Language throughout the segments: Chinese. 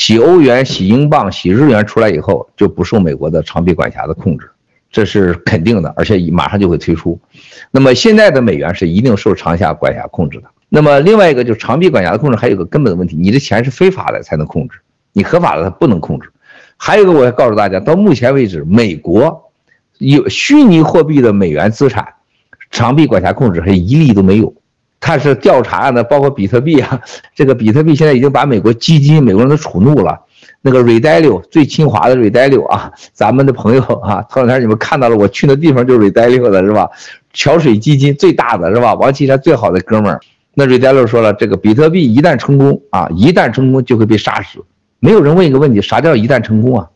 洗欧元、洗英镑、洗日元出来以后，就不受美国的长臂管辖的控制，这是肯定的，而且马上就会推出。那么现在的美元是一定受长下管辖控制的。那么另外一个就是长臂管辖的控制，还有个根本的问题，你的钱是非法的才能控制，你合法的它不能控制。还有一个我要告诉大家，到目前为止，美国有虚拟货币的美元资产，长臂管辖控制还一例都没有。他是调查的，包括比特币啊，这个比特币现在已经把美国基金、美国人都触怒了。那个 Ray Dalio 最清华的 Ray Dalio 啊，咱们的朋友啊，头两天你们看到了，我去的地方就是 Ray Dalio 的是吧？桥水基金最大的是吧？王岐山最好的哥们儿。那 Ray Dalio 说了，这个比特币一旦成功啊，一旦成功就会被杀死。没有人问一个问题，啥叫一旦成功啊？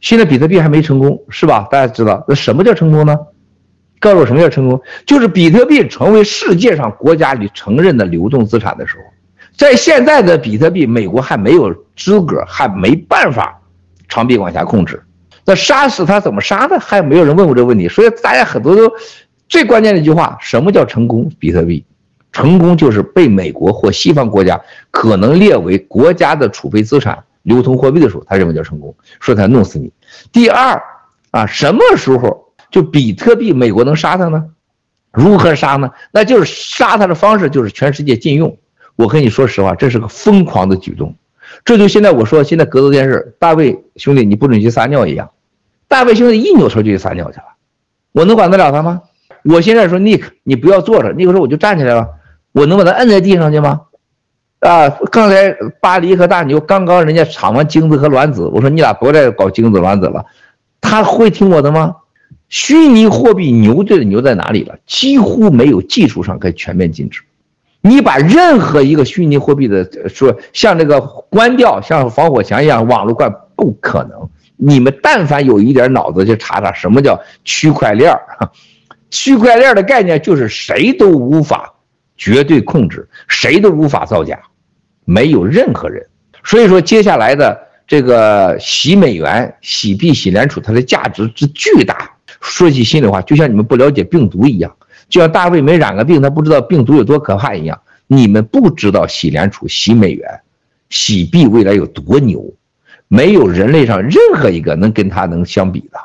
现在比特币还没成功是吧？大家知道那什么叫成功呢？告诉我什么叫成功？就是比特币成为世界上国家里承认的流动资产的时候，在现在的比特币，美国还没有资格，还没办法长臂管辖控制。那杀死他怎么杀的？还没有人问过这个问题。所以大家很多都最关键的一句话：什么叫成功？比特币成功就是被美国或西方国家可能列为国家的储备资产、流通货币的时候，他认为叫成功，说他弄死你。第二啊，什么时候？就比特币，美国能杀他呢？如何杀呢？那就是杀他的方式就是全世界禁用。我跟你说实话，这是个疯狂的举动。这就现在我说，现在格斗电视，大卫兄弟你不准去撒尿一样。大卫兄弟一扭头就去撒尿去了，我能管得了他吗？我现在说尼克，你不要坐着，尼克说我就站起来了，我能把他摁在地上去吗？啊，刚才巴黎和大牛刚刚人家抢完精子和卵子，我说你俩不要再搞精子卵子了，他会听我的吗？虚拟货币牛对的牛在哪里了？几乎没有技术上可以全面禁止。你把任何一个虚拟货币的说像这个关掉，像防火墙一样网络关，不可能。你们但凡有一点脑子，就查查什么叫区块链。区块链的概念就是谁都无法绝对控制，谁都无法造假，没有任何人。所以说，接下来的这个洗美元、洗币、洗联储，它的价值之巨大。说句心里话，就像你们不了解病毒一样，就像大卫没染个病，他不知道病毒有多可怕一样。你们不知道洗联储、洗美元、洗币未来有多牛，没有人类上任何一个能跟他能相比的。